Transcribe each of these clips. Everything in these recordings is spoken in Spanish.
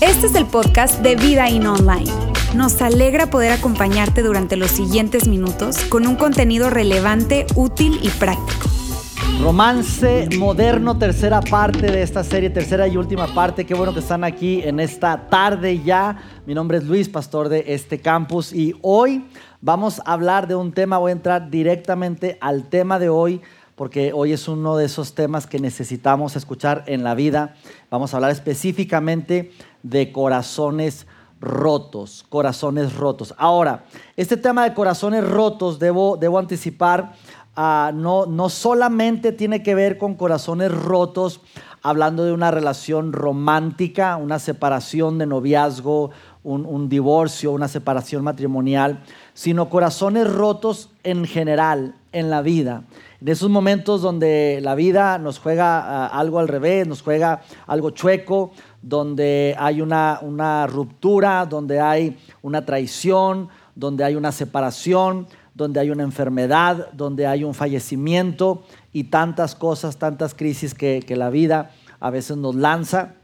Este es el podcast de Vida In Online. Nos alegra poder acompañarte durante los siguientes minutos con un contenido relevante, útil y práctico. Romance moderno, tercera parte de esta serie, tercera y última parte. Qué bueno que están aquí en esta tarde ya. Mi nombre es Luis, pastor de este campus, y hoy vamos a hablar de un tema. Voy a entrar directamente al tema de hoy porque hoy es uno de esos temas que necesitamos escuchar en la vida. Vamos a hablar específicamente de corazones rotos, corazones rotos. Ahora, este tema de corazones rotos, debo, debo anticipar, uh, no, no solamente tiene que ver con corazones rotos, hablando de una relación romántica, una separación de noviazgo, un, un, divorcio, una separación matrimonial, sino corazones rotos en general en la vida. En esos momentos donde la vida nos juega uh, algo al revés, nos juega algo chueco, donde hay una, ruptura, donde hay una traición, donde hay una separación, donde hay una enfermedad, donde hay un fallecimiento y tantas cosas, tantas crisis que, que, la vida a veces nos lanza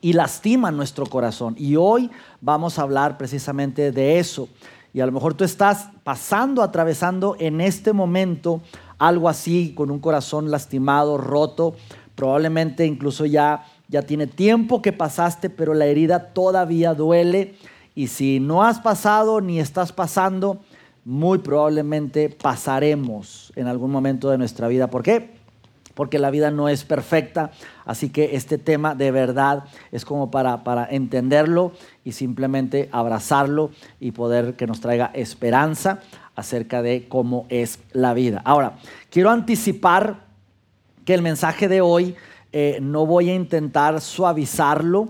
y lastima nuestro corazón. Y hoy vamos a hablar precisamente de eso. Y a lo mejor tú estás pasando, atravesando en este momento algo así, con un corazón lastimado, roto, probablemente incluso ya ya tiene tiempo que pasaste, pero la herida todavía duele. Y si no has pasado ni estás pasando, muy probablemente pasaremos en algún momento de nuestra vida. ¿Por qué? Porque la vida no es perfecta, así que este tema de verdad es como para, para entenderlo y simplemente abrazarlo y poder que nos traiga esperanza acerca de cómo es la vida. Ahora, quiero anticipar que el mensaje de hoy eh, no voy a intentar suavizarlo.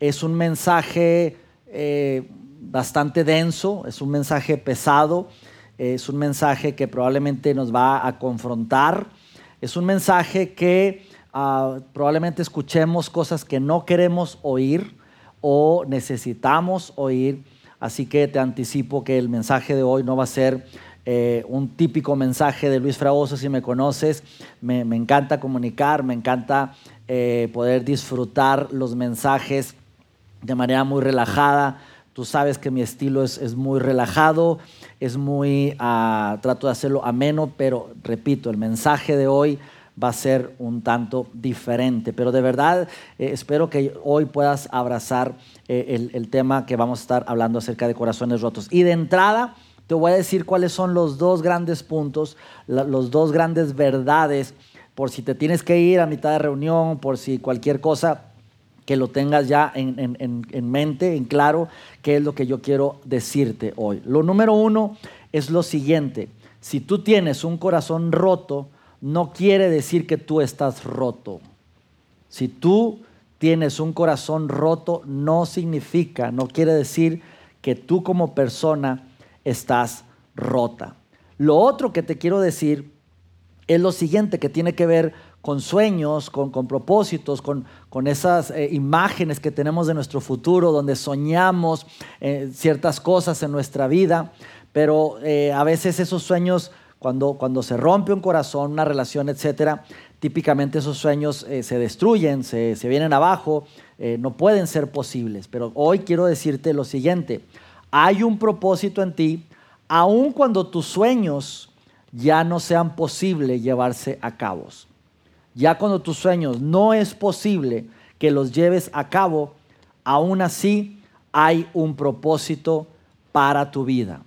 Es un mensaje eh, bastante denso, es un mensaje pesado, es un mensaje que probablemente nos va a confrontar, es un mensaje que ah, probablemente escuchemos cosas que no queremos oír o necesitamos oír. Así que te anticipo que el mensaje de hoy no va a ser eh, un típico mensaje de Luis Fragoso, si me conoces, me, encanta comunicar, me encanta eh, poder disfrutar los mensajes de manera muy relajada. Tú sabes que mi estilo es, muy relajado, es muy, ah, trato de hacerlo ameno, pero repito, el mensaje de hoy va a ser un tanto diferente. Pero de verdad eh, espero que hoy puedas abrazar el, el, tema que vamos a estar hablando acerca de corazones rotos. Y de entrada, te voy a decir cuáles son los dos grandes puntos, los dos grandes verdades, por si te tienes que ir a mitad de reunión, por si cualquier cosa que lo tengas ya en, mente, en claro, qué es lo que yo quiero decirte hoy. Lo número uno es lo siguiente, si tú tienes un corazón roto, no quiere decir que tú estás roto. Si tú tienes un corazón roto, no significa, no quiere decir que tú como persona estás rota. Lo otro que te quiero decir es lo siguiente, que tiene que ver con sueños, con, propósitos, con, esas eh, imágenes que tenemos de nuestro futuro, donde soñamos eh, ciertas cosas en nuestra vida, pero eh, a veces esos sueños, cuando, cuando se rompe un corazón, una relación, etcétera, típicamente esos sueños se destruyen, se, se, vienen abajo, no pueden ser posibles. Pero hoy quiero decirte lo siguiente, hay un propósito en ti, aun cuando tus sueños ya no sean posible llevarse a cabo. Ya cuando tus sueños no es posible que los lleves a cabo, aún así hay un propósito para tu vida.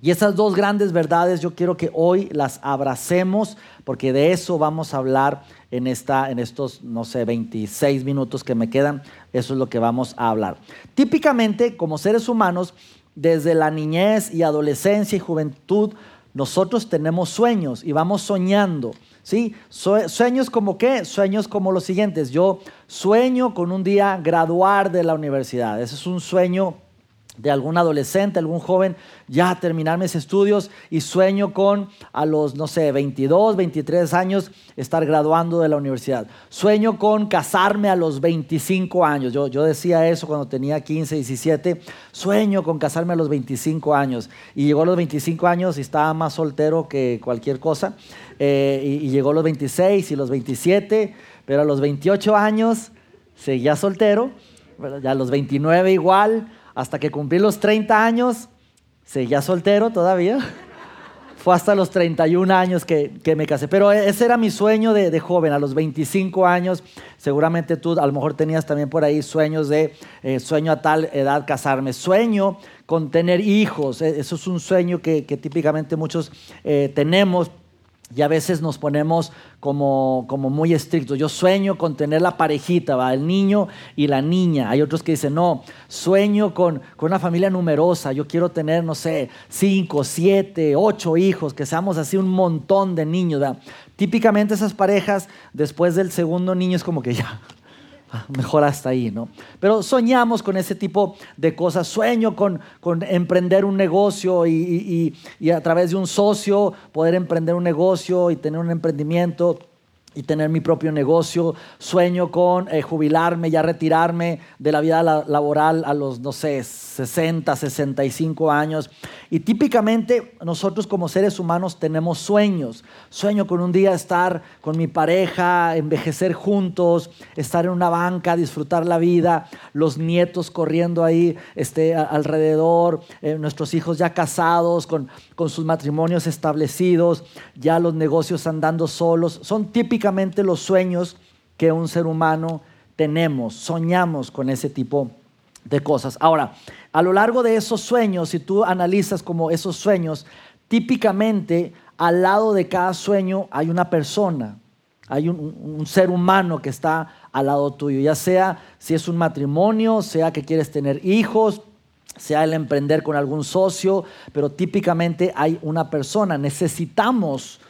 Y esas dos grandes verdades yo quiero que hoy las abracemos porque de eso vamos a hablar en, esta, en estos, no sé, 26 minutos que me quedan. Eso es lo que vamos a hablar. Típicamente, como seres humanos, desde la niñez y adolescencia y juventud, nosotros tenemos sueños y vamos soñando. ¿Sí? Sueños como qué? Sueños como los siguientes. Yo sueño con un día graduar de la universidad. Ese es un sueño de algún adolescente, algún joven, ya terminar mis estudios y sueño con a los, no sé, 22, 23 años estar graduando de la universidad. Sueño con casarme a los 25 años. Yo, yo decía eso cuando tenía 15, 17. Sueño con casarme a los 25 años. Y llegó a los 25 años y estaba más soltero que cualquier cosa. Eh, y, y llegó a los 26 y los 27, pero a los 28 años seguía soltero. Ya a los 29 igual hasta que cumplí los 30 años, seguía soltero todavía. Fue hasta los 31 años que, me casé. Pero ese era mi sueño de, joven, a los 25 años. Seguramente tú a lo mejor tenías también por ahí sueños de, eh, sueño a tal edad casarme. Sueño con tener hijos. E, eso es un sueño que, típicamente muchos eh, tenemos y a veces nos ponemos como, como, muy estrictos. Yo sueño con tener la parejita, ¿va? el niño y la niña. Hay otros que dicen, no, sueño con, con una familia numerosa. Yo quiero tener, no sé, cinco, siete, ocho hijos, que seamos así un montón de niños. Típicamente esas parejas, después del segundo niño, es como que ya, mejor hasta ahí, ¿no? Pero soñamos con ese tipo de cosas, sueño con, emprender un negocio y, a través de un socio poder emprender un negocio y tener un emprendimiento y tener mi propio negocio. Sueño con eh, jubilarme, ya retirarme de la vida laboral a los, no sé, 60, 65 años. Y típicamente nosotros como seres humanos tenemos sueños. Sueño con un día estar con mi pareja, envejecer juntos, estar en una banca, disfrutar la vida, los nietos corriendo ahí este, alrededor, eh, nuestros hijos ya casados, con, con sus matrimonios establecidos, ya los negocios andando solos. Son típicamente los sueños que un ser humano tenemos, soñamos con ese tipo de cosas. Ahora, a lo largo de esos sueños, si tú analizas como esos sueños, típicamente al lado de cada sueño hay una persona, hay un, ser humano que está al lado tuyo, ya sea si es un matrimonio, sea que quieres tener hijos, sea el emprender con algún socio, pero típicamente hay una persona. Necesitamos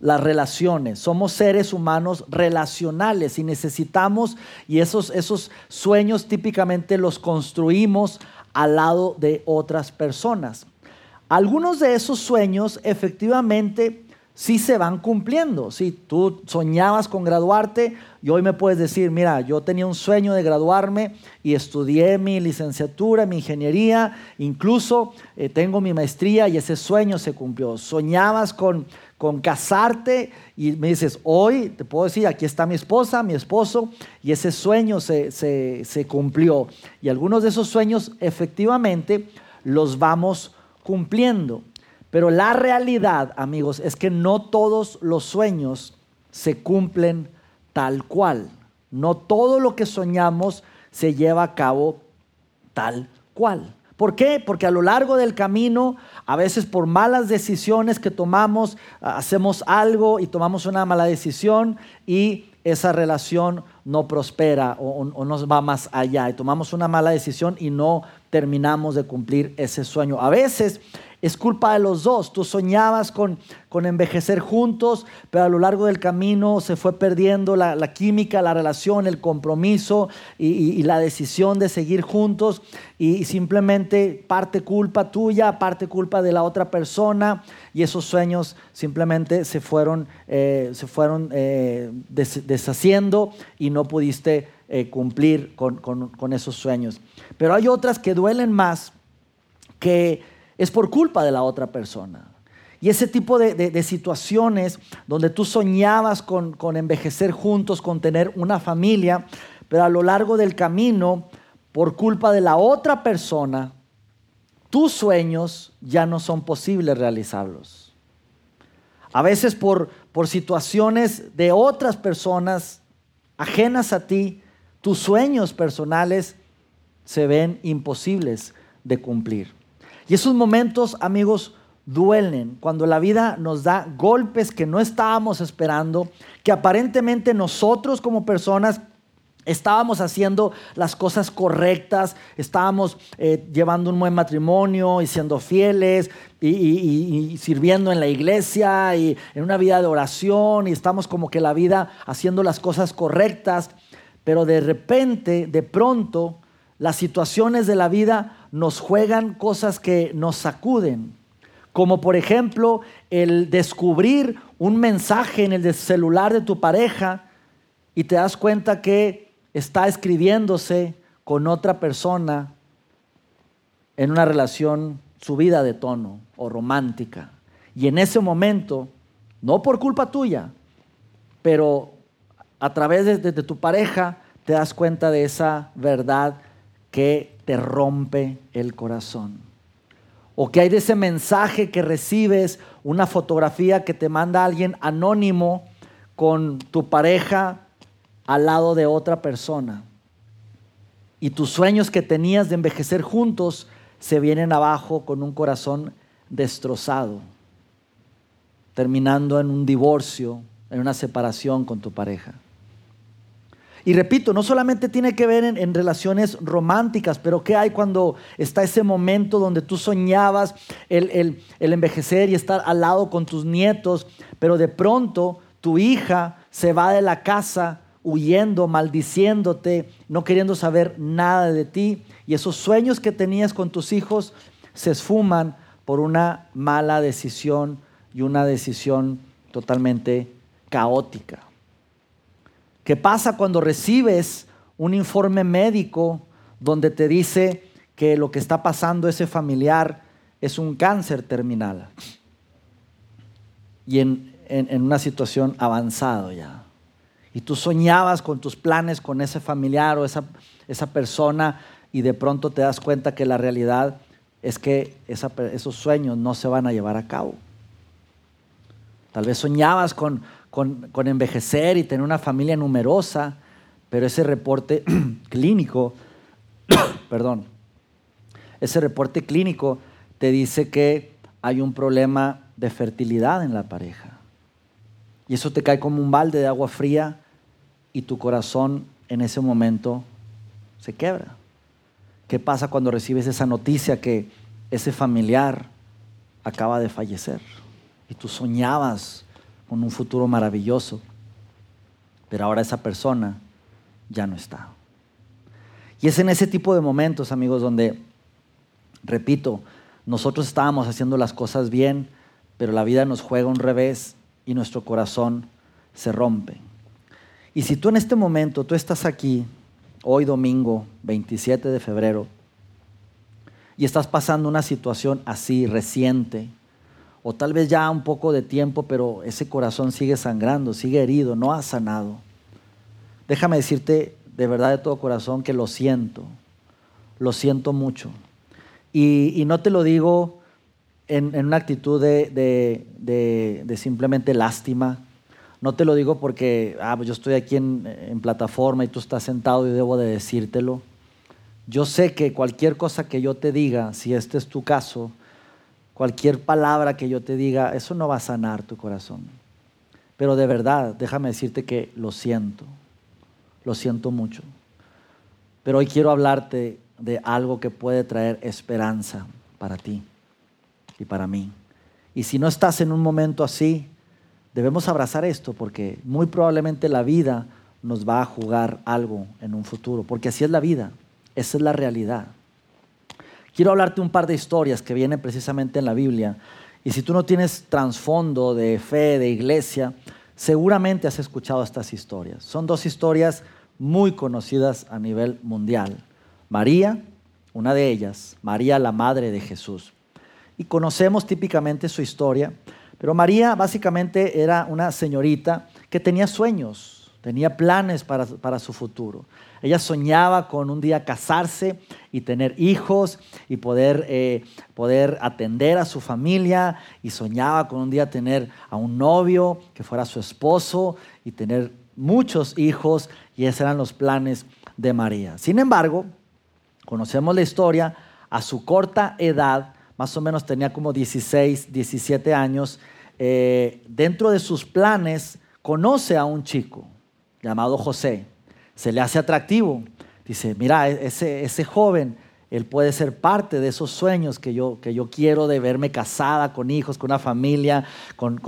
las relaciones. Somos seres humanos relacionales y necesitamos, y esos, esos sueños típicamente los construimos al lado de otras personas. Algunos de esos sueños efectivamente sí se van cumpliendo. Si tú soñabas con graduarte y hoy me puedes decir, mira, yo tenía un sueño de graduarme y estudié mi licenciatura, mi ingeniería, incluso eh, tengo mi maestría y ese sueño se cumplió. Soñabas con, con casarte y me dices, hoy te puedo decir, aquí está mi esposa, mi esposo, y ese sueño se, se cumplió. Y algunos de esos sueños efectivamente los vamos cumpliendo. Pero la realidad, amigos, es que no todos los sueños se cumplen tal cual. No todo lo que soñamos se lleva a cabo tal cual. ¿Por qué? Porque a lo largo del camino, a veces por malas decisiones que tomamos, hacemos algo y tomamos una mala decisión y esa relación no prospera o, o, nos va más allá y tomamos una mala decisión y no terminamos de cumplir ese sueño. A veces es culpa de los dos. Tú soñabas con, con envejecer juntos, pero a lo largo del camino se fue perdiendo la, química, la relación, el compromiso y, la decisión de seguir juntos. Y, simplemente parte culpa tuya, parte culpa de la otra persona. Y esos sueños simplemente se fueron, eh, se fueron eh, deshaciendo y no pudiste eh, cumplir con, con esos sueños. Pero hay otras que duelen más que es por culpa de la otra persona. Y ese tipo de, situaciones donde tú soñabas con, con, envejecer juntos, con tener una familia, pero a lo largo del camino, por culpa de la otra persona, tus sueños ya no son posibles realizarlos. A veces por, por situaciones de otras personas ajenas a ti, tus sueños personales se ven imposibles de cumplir. Y esos momentos, amigos, duelen cuando la vida nos da golpes que no estábamos esperando, que aparentemente nosotros como personas estábamos haciendo las cosas correctas, estábamos eh, llevando un buen matrimonio y siendo fieles y, y, sirviendo en la iglesia y en una vida de oración y estamos como que la vida haciendo las cosas correctas, pero de repente, de pronto, las situaciones de la vida nos juegan cosas que nos sacuden, como por ejemplo el descubrir un mensaje en el celular de tu pareja y te das cuenta que está escribiéndose con otra persona en una relación subida de tono o romántica. Y en ese momento, no por culpa tuya, pero a través de, tu pareja te das cuenta de esa verdad que te rompe el corazón. O que hay de ese mensaje que recibes, una fotografía que te manda alguien anónimo con tu pareja al lado de otra persona. Y tus sueños que tenías de envejecer juntos se vienen abajo con un corazón destrozado, terminando en un divorcio, en una separación con tu pareja. Y repito, no solamente tiene que ver en, relaciones románticas, pero ¿qué hay cuando está ese momento donde tú soñabas el, el envejecer y estar al lado con tus nietos, pero de pronto tu hija se va de la casa huyendo, maldiciéndote, no queriendo saber nada de ti, y esos sueños que tenías con tus hijos se esfuman por una mala decisión y una decisión totalmente caótica. ¿Qué pasa cuando recibes un informe médico donde te dice que lo que está pasando ese familiar es un cáncer terminal? Y en, una situación avanzada ya. Y tú soñabas con tus planes con ese familiar o esa, esa persona y de pronto te das cuenta que la realidad es que esos sueños no se van a llevar a cabo. Tal vez soñabas con, con, envejecer y tener una familia numerosa, pero ese reporte clínico, perdón, ese reporte clínico te dice que hay un problema de fertilidad en la pareja. Y eso te cae como un balde de agua fría y tu corazón en ese momento se quebra. ¿Qué pasa cuando recibes esa noticia que ese familiar acaba de fallecer? Y tú soñabas con un futuro maravilloso, pero ahora esa persona ya no está. Y es en ese tipo de momentos, amigos, donde, repito, nosotros estábamos haciendo las cosas bien, pero la vida nos juega un revés y nuestro corazón se rompe. Y si tú en este momento, tú estás aquí, hoy domingo 27 de febrero, y estás pasando una situación así reciente, o tal vez ya un poco de tiempo, pero ese corazón sigue sangrando, sigue herido, no ha sanado. Déjame decirte de verdad de todo corazón que lo siento, lo siento mucho. Y, no te lo digo en, una actitud de, simplemente lástima, no te lo digo porque ah, pues yo estoy aquí en, en plataforma y tú estás sentado y debo de decírtelo. Yo sé que cualquier cosa que yo te diga, si este es tu caso, cualquier palabra que yo te diga, eso no va a sanar tu corazón. Pero de verdad, déjame decirte que lo siento, lo siento mucho. Pero hoy quiero hablarte de algo que puede traer esperanza para ti y para mí. Y si no estás en un momento así, debemos abrazar esto porque muy probablemente la vida nos va a jugar algo en un futuro, porque así es la vida, esa es la realidad. Quiero hablarte un par de historias que vienen precisamente en la Biblia. Y si tú no tienes trasfondo de fe, de iglesia, seguramente has escuchado estas historias. Son dos historias muy conocidas a nivel mundial. María, una de ellas, María la madre de Jesús. Y conocemos típicamente su historia, pero María básicamente era una señorita que tenía sueños, tenía planes para, para su futuro. Ella soñaba con un día casarse y tener hijos y poder, eh, poder atender a su familia y soñaba con un día tener a un novio que fuera su esposo y tener muchos hijos y esos eran los planes de María. Sin embargo, conocemos la historia, a su corta edad, más o menos tenía como 16, 17 años, eh, dentro de sus planes conoce a un chico llamado José se le hace atractivo. Dice, mira, e-, ese, ese joven, él puede ser parte de esos sueños que yo, que yo quiero de verme casada, con hijos, con una familia, con,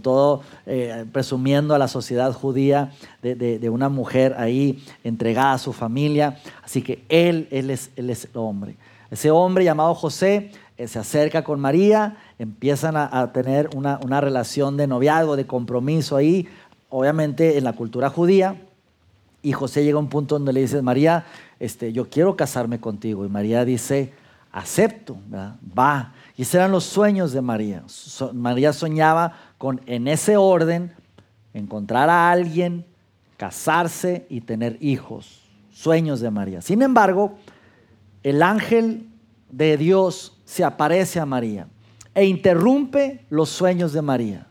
todo, eh, presumiendo a la sociedad judía de, una mujer ahí entregada a su familia. Así que él, él, es, él es el hombre. Ese hombre llamado José se acerca con María, empiezan a, tener una, una, relación de noviazgo, de compromiso ahí, obviamente en la cultura judía. Y José llega a un punto donde le dice, María, este, yo quiero casarme contigo. Y María dice, acepto, va. Y esos eran los sueños de María. María soñaba con, en ese orden, encontrar a alguien, casarse y tener hijos. Sueños de María. Sin embargo, el ángel de Dios se aparece a María e interrumpe los sueños de María.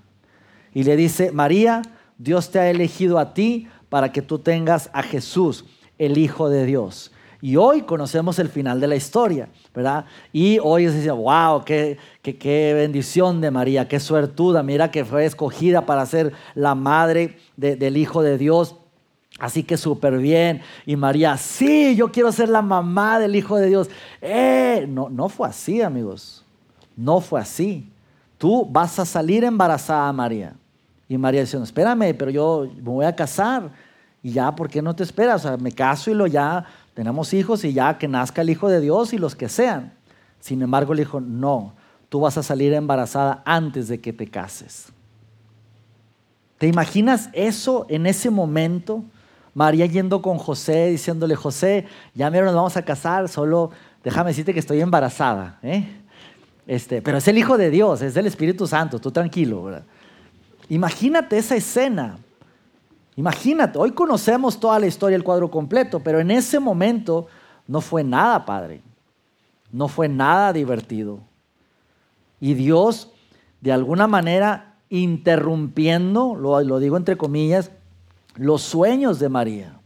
Y le dice, María, Dios te ha elegido a ti para que tú tengas a Jesús, el Hijo de Dios. Y hoy conocemos el final de la historia, ¿verdad? Y hoy se dice, wow, qué, qué, bendición de María, qué suertuda, mira que fue escogida para ser la madre del Hijo de Dios. Así que súper bien. Y María, sí, yo quiero ser la mamá del Hijo de Dios. Eh, no, no fue así, amigos. No fue así. Tú vas a salir embarazada, María. Y María dice, espérame, pero yo me voy a casar. Y ya, ¿por qué no te esperas? O sea, me caso y lo ya tenemos hijos y ya que nazca el Hijo de Dios y los que sean. Sin embargo, le dijo, no, tú vas a salir embarazada antes de que te cases. ¿Te imaginas eso en ese momento? María yendo con José, diciéndole, José, ya nos vamos a casar, solo déjame decirte que estoy embarazada. ¿eh? Este, pero es el Hijo de Dios, es del Espíritu Santo, tú tranquilo. Imagínate esa escena. Imagínate, hoy conocemos toda la historia, el cuadro completo, pero en ese momento no fue nada padre, no fue nada divertido. Y Dios, de alguna manera, interrumpiendo, lo, lo digo entre comillas, los sueños de María.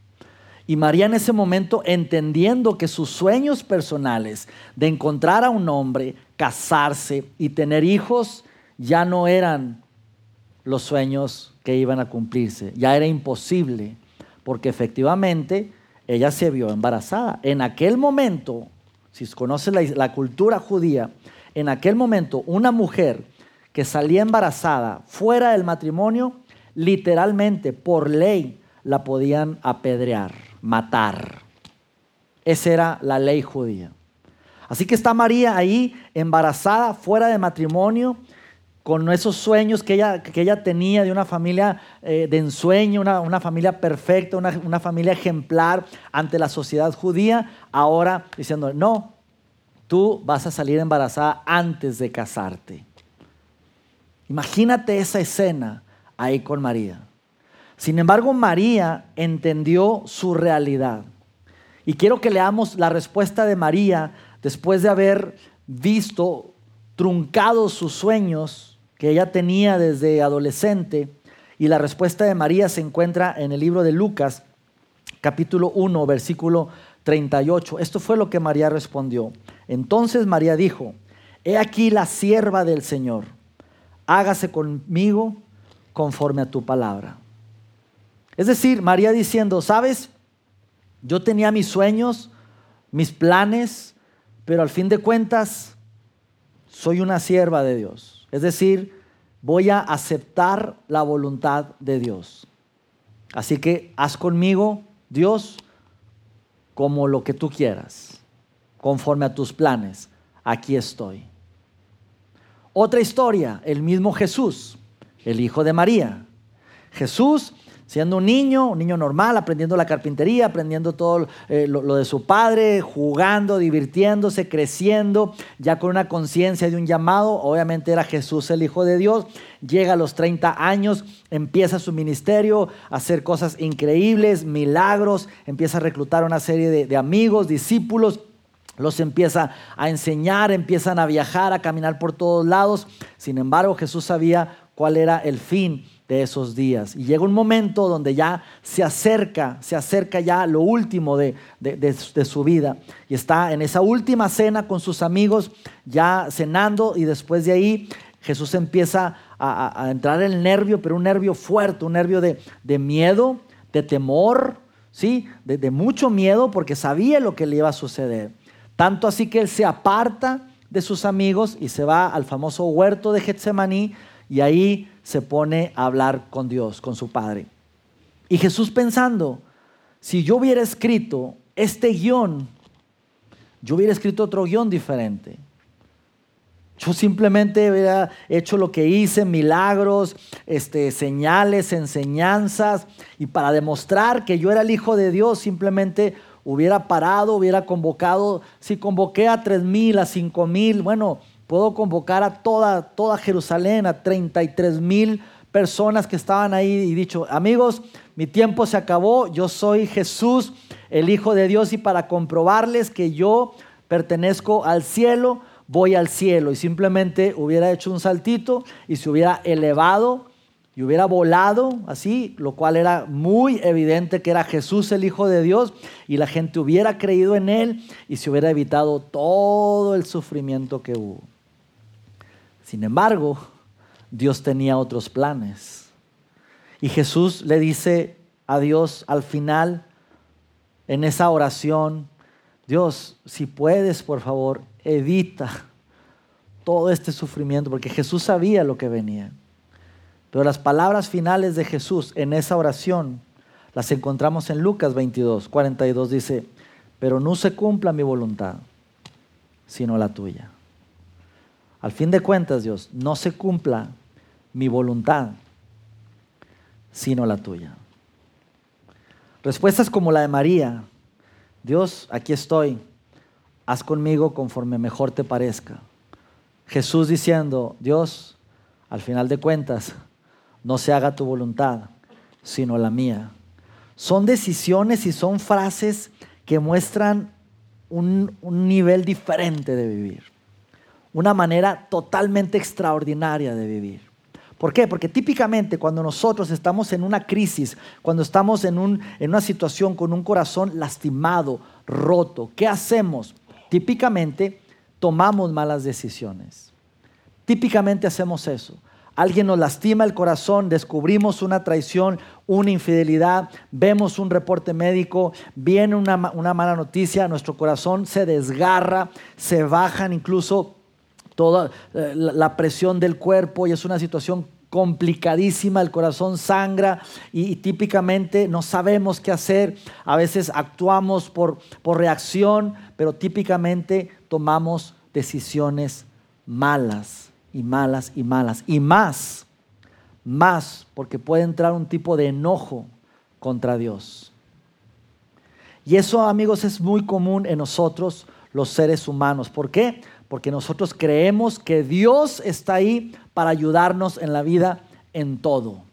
Y María en ese momento, entendiendo que sus sueños personales de encontrar a un hombre, casarse y tener hijos, ya no eran los sueños que iban a cumplirse. Ya era imposible, porque efectivamente ella se vio embarazada. En aquel momento, si conoces la, la cultura judía, en aquel momento una mujer que salía embarazada fuera del matrimonio, literalmente por ley la podían apedrear, matar. Esa era la ley judía. Así que está María ahí embarazada, fuera de matrimonio, con esos sueños que ella, que ella tenía de una familia eh, de ensueño, una, familia perfecta, una, una, familia ejemplar ante la sociedad judía, ahora diciendo, no, tú vas a salir embarazada antes de casarte. Imagínate esa escena ahí con María. Sin embargo, María entendió su realidad. Y quiero que leamos la respuesta de María después de haber visto truncados sus sueños que ella tenía desde adolescente. Y la respuesta de María se encuentra en el libro de Lucas, capítulo 1, versículo 38. Esto fue lo que María respondió. Entonces María dijo, he aquí la sierva del Señor, hágase conmigo conforme a tu palabra. Es decir, María diciendo, sabes, yo tenía mis sueños, mis planes, pero al fin de cuentas soy una sierva de Dios. Es decir, voy a aceptar la voluntad de Dios. Así que haz conmigo, Dios, como lo que tú quieras, conforme a tus planes. Aquí estoy. Otra historia, el mismo Jesús, el hijo de María. Jesús siendo un niño, un niño normal, aprendiendo la carpintería, aprendiendo todo eh, lo, de su padre, jugando, divirtiéndose, creciendo, ya con una conciencia de un llamado. Obviamente era Jesús el Hijo de Dios. Llega a los 30 años, empieza su ministerio, a hacer cosas increíbles, milagros, empieza a reclutar una serie de, de amigos, discípulos los empieza a enseñar, empiezan a viajar, a caminar por todos lados. Sin embargo, Jesús sabía cuál era el fin de esos días. Y llega un momento donde ya se acerca, se acerca ya lo último de, su vida. Y está en esa última cena con sus amigos, ya cenando, y después de ahí Jesús empieza a, entrar en el nervio, pero un nervio fuerte, un nervio de, miedo, de temor, ¿sí? De, de mucho miedo porque sabía lo que le iba a suceder. Tanto así que él se aparta de sus amigos y se va al famoso huerto de Getsemaní y ahí se pone a hablar con Dios, con su Padre. Y Jesús pensando, si yo hubiera escrito este guion yo hubiera escrito otro guion diferente. Yo simplemente hubiera hecho lo que hice, milagros, este, señales, enseñanzas, y para demostrar que yo era el Hijo de Dios, simplemente hubiera parado, hubiera convocado, si convoqué a tres mil, a cinco mil, bueno, puedo convocar a toda, toda Jerusalén, a 33 mil personas que estaban ahí y dicho, amigos, mi tiempo se acabó, yo soy Jesús, el Hijo de Dios, y para comprobarles que yo pertenezco al cielo, voy al cielo y simplemente hubiera hecho un saltito y se hubiera elevado y hubiera volado así, lo cual era muy evidente que era Jesús el Hijo de Dios y la gente hubiera creído en él y se hubiera evitado todo el sufrimiento que hubo. Sin embargo, Dios tenía otros planes. Y Jesús le dice a Dios al final, en esa oración, Dios, si puedes, por favor, evita todo este sufrimiento, porque Jesús sabía lo que venía. Pero las palabras finales de Jesús en esa oración las encontramos en Lucas 22, 42, dice, pero no se cumpla mi voluntad, sino la tuya. Al fin de cuentas, Dios, no se cumpla mi voluntad, sino la tuya. Respuestas como la de María, Dios, aquí estoy, haz conmigo conforme mejor te parezca. Jesús diciendo, Dios, al final de cuentas, no se haga tu voluntad, sino la mía. Son decisiones y son frases que muestran un, un nivel diferente de vivir, una manera totalmente extraordinaria de vivir. ¿Por qué? Porque típicamente cuando nosotros estamos en una crisis, cuando estamos en, un, en una situación con un corazón lastimado, roto, ¿qué hacemos? Típicamente tomamos malas decisiones. Típicamente hacemos eso. Alguien nos lastima el corazón, descubrimos una traición, una infidelidad, vemos un reporte médico, viene una, mala noticia, nuestro corazón se desgarra, se bajan incluso toda eh, la presión del cuerpo y es una situación complicadísima, el corazón sangra y, típicamente no sabemos qué hacer, a veces actuamos por, por reacción, pero típicamente tomamos decisiones malas y malas y malas. Y más, más, porque puede entrar un tipo de enojo contra Dios. Y eso, amigos, es muy común en nosotros, los seres humanos. ¿Por qué? Porque nosotros creemos que Dios está ahí para ayudarnos en la vida en todo.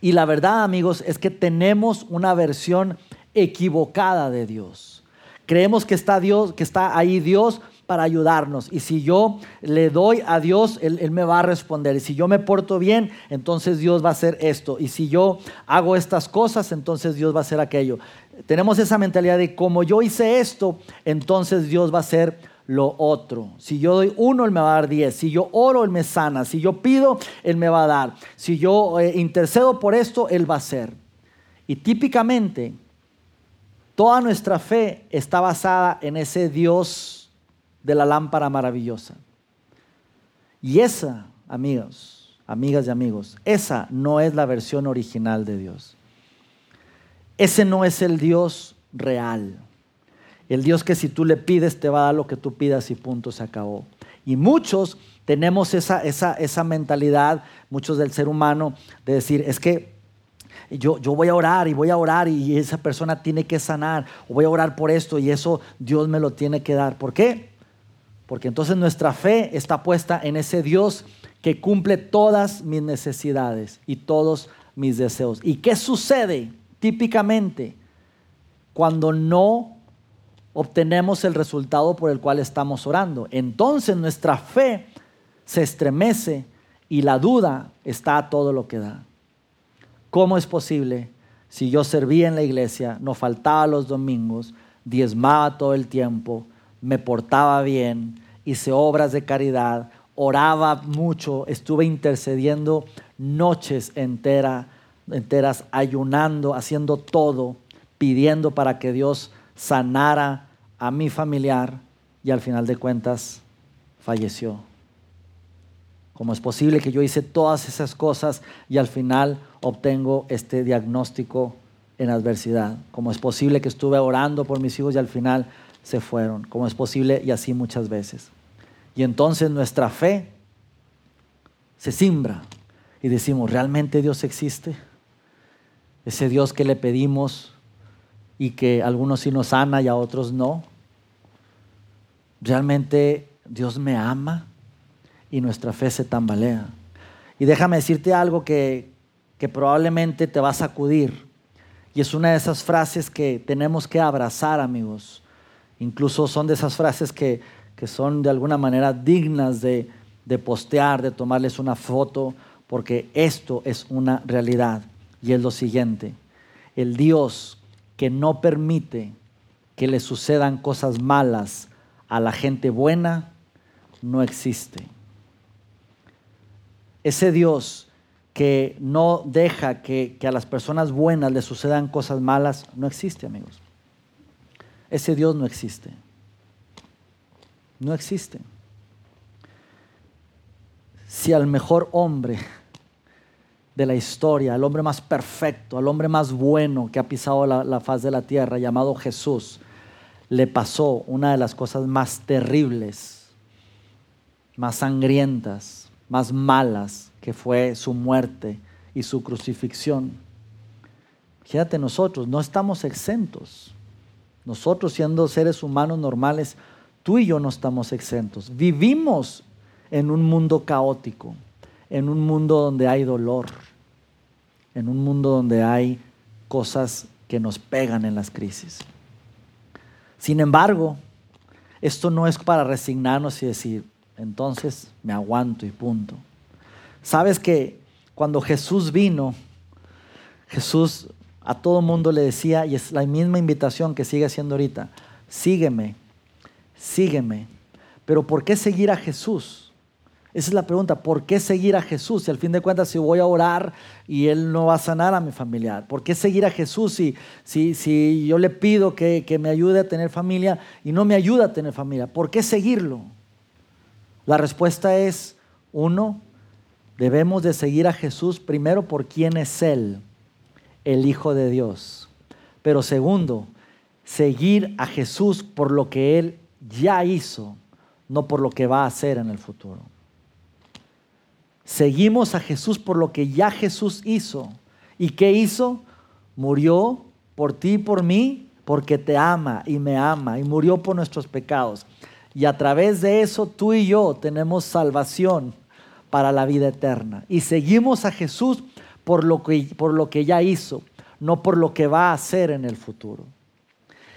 Y la verdad, amigos, es que tenemos una versión equivocada de Dios. Creemos que está Dios, que está ahí Dios para ayudarnos. Y si yo le doy a Dios, él, me va a responder. Y si yo me porto bien, entonces Dios va a hacer esto. Y si yo hago estas cosas, entonces Dios va a hacer aquello. Tenemos esa mentalidad de como yo hice esto, entonces Dios va a hacer lo otro. Si yo doy uno, Él me va a dar diez. Si yo oro, Él me sana. Si yo pido, Él me va a dar. Si yo eh, intercedo por esto, Él va a hacer. Y típicamente, toda nuestra fe está basada en ese Dios de la lámpara maravillosa. Y esa, amigos, amigas y amigos, esa no es la versión original de Dios. Ese no es el Dios real. El Dios que si tú le pides te va a dar lo que tú pidas y punto, se acabó. Y muchos tenemos esa, esa, esa mentalidad, muchos del ser humano, de decir, es que yo, yo, voy a orar y voy a orar y esa persona tiene que sanar, o voy a orar por esto y eso Dios me lo tiene que dar. ¿Por qué? Porque entonces nuestra fe está puesta en ese Dios que cumple todas mis necesidades y todos mis deseos. ¿Y qué sucede típicamente cuando no obtenemos el resultado por el cual estamos orando? Entonces nuestra fe se estremece y la duda está a todo lo que da. ¿Cómo es posible si yo servía en la iglesia, no faltaba los domingos, diezmaba todo el tiempo, me portaba bien, hice obras de caridad, oraba mucho, estuve intercediendo noches enteras, ayunando, haciendo todo, pidiendo para que Dios sanara a mi familiar y al final de cuentas falleció. ¿Cómo es posible que yo hice todas esas cosas y al final obtengo este diagnóstico en adversidad? ¿Cómo es posible que estuve orando por mis hijos y al final se fueron. ¿Cómo es posible? Y así muchas veces. Y entonces nuestra fe se simbra y decimos, ¿realmente Dios existe? Ese Dios que le pedimos y que algunos sí nos sana y a otros no. ¿Realmente Dios me ama? Y nuestra fe se tambalea. Y déjame decirte algo que, que probablemente te va a sacudir. Y es una de esas frases que tenemos que abrazar, amigos. Incluso son de esas frases que, que son de alguna manera dignas de, de postear, de tomarles una foto, porque esto es una realidad. Y es lo siguiente, el Dios que no permite que le sucedan cosas malas a la gente buena, no existe. Ese Dios que no deja que, que, a las personas buenas le sucedan cosas malas, no existe, amigos. Ese Dios no existe. No existe. Si al mejor hombre de la historia, al hombre más perfecto, al hombre más bueno que ha pisado la, faz de la tierra, llamado Jesús, le pasó una de las cosas más terribles, más sangrientas, más malas, que fue su muerte y su crucifixión. Fíjate, nosotros no estamos exentos. Nosotros siendo seres humanos normales, tú y yo no estamos exentos. Vivimos en un mundo caótico, en un mundo donde hay dolor, en un mundo donde hay cosas que nos pegan en las crisis. Sin embargo, esto no es para resignarnos y decir, entonces me aguanto y punto. Sabes que cuando Jesús vino, Jesús a todo mundo le decía, y es la misma invitación que sigue haciendo ahorita, sígueme, sígueme. Pero ¿por qué seguir a Jesús? Esa es la pregunta, ¿por qué seguir a Jesús? Si al fin de cuentas si voy a orar y Él no va a sanar a mi familiar, ¿por qué seguir a Jesús si, si, si yo le pido que, que me ayude a tener familia y no me ayuda a tener familia? ¿Por qué seguirlo? La respuesta es, uno, debemos de seguir a Jesús primero por quién es Él, el Hijo de Dios. Pero segundo, seguir a Jesús por lo que Él ya hizo, no por lo que va a hacer en el futuro. Seguimos a Jesús por lo que ya Jesús hizo. ¿Y qué hizo? Murió por ti y por mí porque te ama y me ama y murió por nuestros pecados. Y a través de eso tú y yo tenemos salvación para la vida eterna. Y seguimos a Jesús por lo que, por lo que ya hizo, no por lo que va a hacer en el futuro.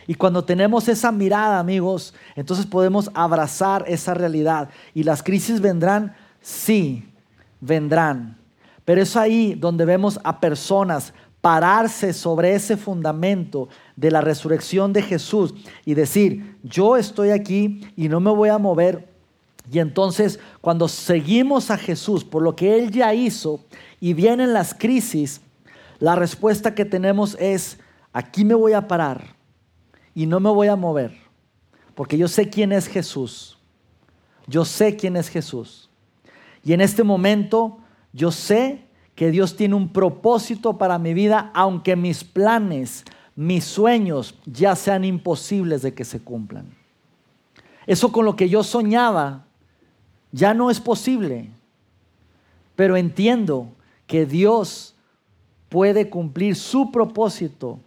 Y cuando tenemos esa mirada, amigos, entonces podemos abrazar esa realidad. Y las crisis vendrán, sí, vendrán. Pero es ahí donde vemos a personas pararse sobre ese fundamento de la resurrección de Jesús y decir, yo estoy aquí y no me voy a mover. Y entonces cuando seguimos a Jesús por lo que Él ya hizo y vienen las crisis, la respuesta que tenemos es, aquí me voy a parar y no me voy a mover, porque yo sé quién es Jesús. Yo sé quién es Jesús. Y en este momento yo sé que Dios tiene un propósito para mi vida, aunque mis planes, mis sueños ya sean imposibles de que se cumplan. Eso con lo que yo soñaba ya no es posible, pero entiendo que Dios puede cumplir su propósito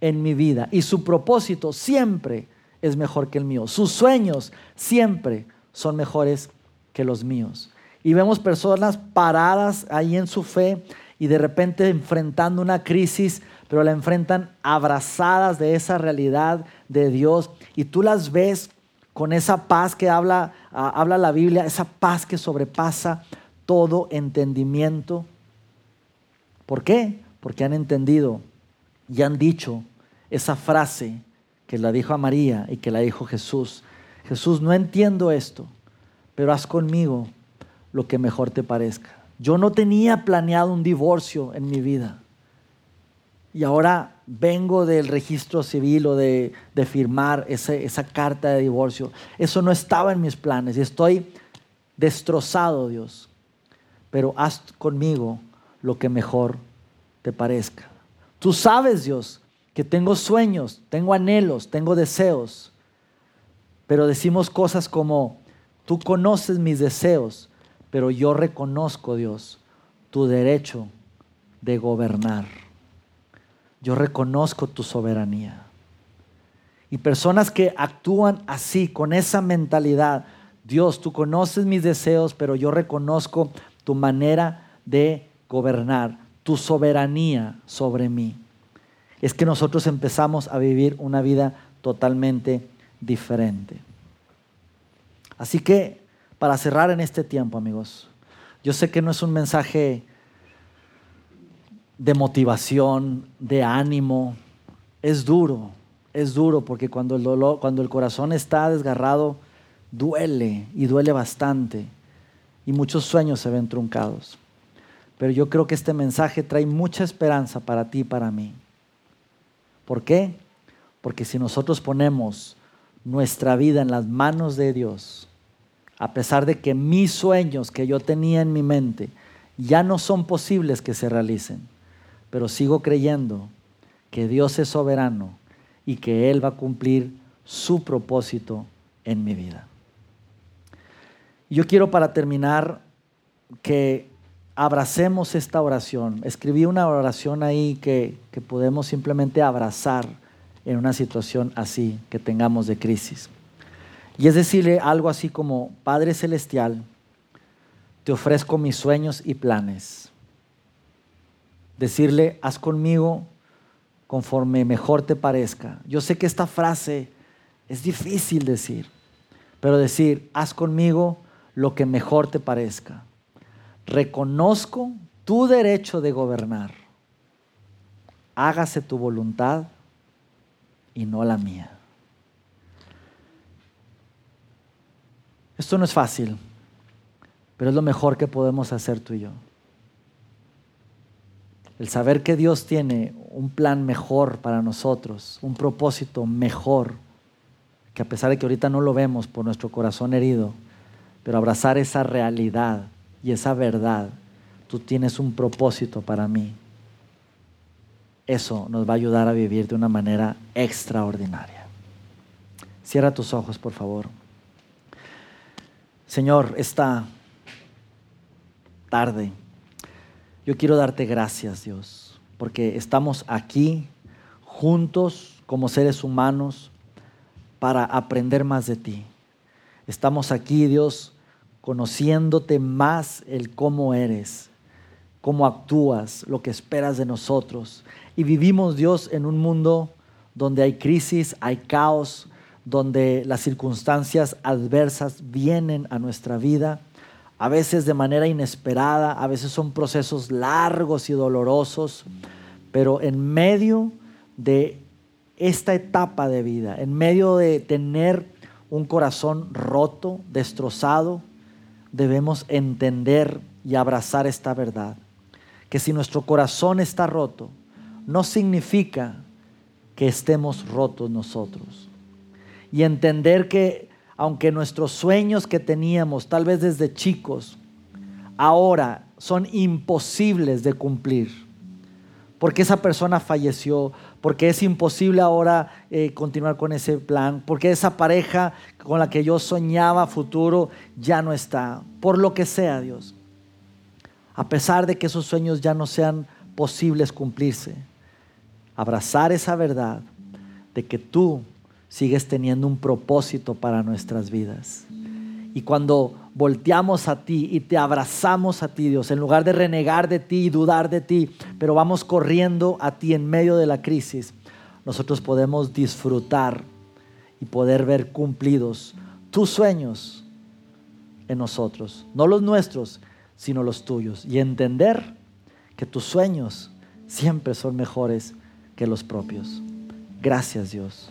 en mi vida y su propósito siempre es mejor que el mío. Sus sueños siempre son mejores que los míos y vemos personas paradas ahí en su fe y de repente enfrentando una crisis, pero la enfrentan abrazadas de esa realidad de Dios y tú las ves con esa paz que habla, habla la Biblia, esa paz que sobrepasa todo entendimiento. ¿Por qué? Porque han entendido y han dicho esa frase que la dijo a María y que la dijo Jesús. Jesús, no entiendo esto, pero haz conmigo lo que mejor te parezca. Yo no tenía planeado un divorcio en mi vida. Y ahora vengo del registro civil o de, firmar esa carta de divorcio. Eso no estaba en mis planes y estoy destrozado, Dios. Pero haz conmigo lo que mejor te parezca. Tú sabes, Dios, que tengo sueños, tengo anhelos, tengo deseos. pero decimos cosas como, tú conoces mis deseos, pero yo reconozco, Dios, tu derecho de gobernar. Yo reconozco tu soberanía. Y personas que actúan así, con esa mentalidad, Dios, tú conoces mis deseos, pero yo reconozco tu manera de gobernar, tu soberanía sobre mí. Es que nosotros empezamos a vivir una vida totalmente diferente. Así que, para cerrar en este tiempo, amigos, yo sé que no es un mensaje de motivación, de ánimo, es duro, es duro porque cuando el dolor, cuando el corazón está desgarrado, duele y duele bastante y muchos sueños se ven truncados. Pero yo creo que este mensaje trae mucha esperanza para ti y para mí. ¿Por qué? Porque si nosotros ponemos nuestra vida en las manos de Dios, a pesar de que mis sueños que yo tenía en mi mente ya no son posibles que se realicen, pero sigo creyendo que Dios es soberano y que Él va a cumplir su propósito en mi vida. Yo quiero para terminar que abracemos esta oración. Escribí una oración ahí que, que podemos simplemente abrazar en una situación así que tengamos de crisis. Y es decirle algo así como, Padre Celestial, te ofrezco mis sueños y planes. Decirle, haz conmigo conforme mejor te parezca. Yo sé que esta frase es difícil decir, pero decir, haz conmigo lo que mejor te parezca. Reconozco tu derecho de gobernar. Hágase tu voluntad y no la mía. Esto no es fácil, pero es lo mejor que podemos hacer tú y yo. El saber que Dios tiene un plan mejor para nosotros, un propósito mejor, que a pesar de que ahorita no lo vemos por nuestro corazón herido, pero abrazar esa realidad y esa verdad, tú tienes un propósito para mí. Eso nos va a ayudar a vivir de una manera extraordinaria. Cierra tus ojos, por favor. Señor, esta tarde yo quiero darte gracias, Dios, porque estamos aquí juntos como seres humanos para aprender más de ti. Estamos aquí, Dios, conociéndote más el cómo eres, cómo actúas, lo que esperas de nosotros. Y vivimos, Dios, en un mundo donde hay crisis, hay caos, donde las circunstancias adversas vienen a nuestra vida a veces de manera inesperada, a veces son procesos largos y dolorosos, pero en medio de esta etapa de vida, en medio de tener un corazón roto, destrozado, debemos entender y abrazar esta verdad. Que si nuestro corazón está roto, no significa que estemos rotos nosotros. Y entender que aunque nuestros sueños que teníamos, tal vez desde chicos, ahora son imposibles de cumplir. Porque esa persona falleció, porque es imposible ahora eh, continuar con ese plan, porque esa pareja con la que yo soñaba futuro ya no está, por lo que sea, Dios. A pesar de que esos sueños ya no sean posibles cumplirse, abrazar esa verdad de que tú sigues teniendo un propósito para nuestras vidas. Y cuando volteamos a ti y te abrazamos a ti, Dios, en lugar de renegar de ti y dudar de ti, pero vamos corriendo a ti en medio de la crisis, nosotros podemos disfrutar y poder ver cumplidos tus sueños en nosotros, no los nuestros, sino los tuyos, y entender que tus sueños siempre son mejores que los propios. Gracias Dios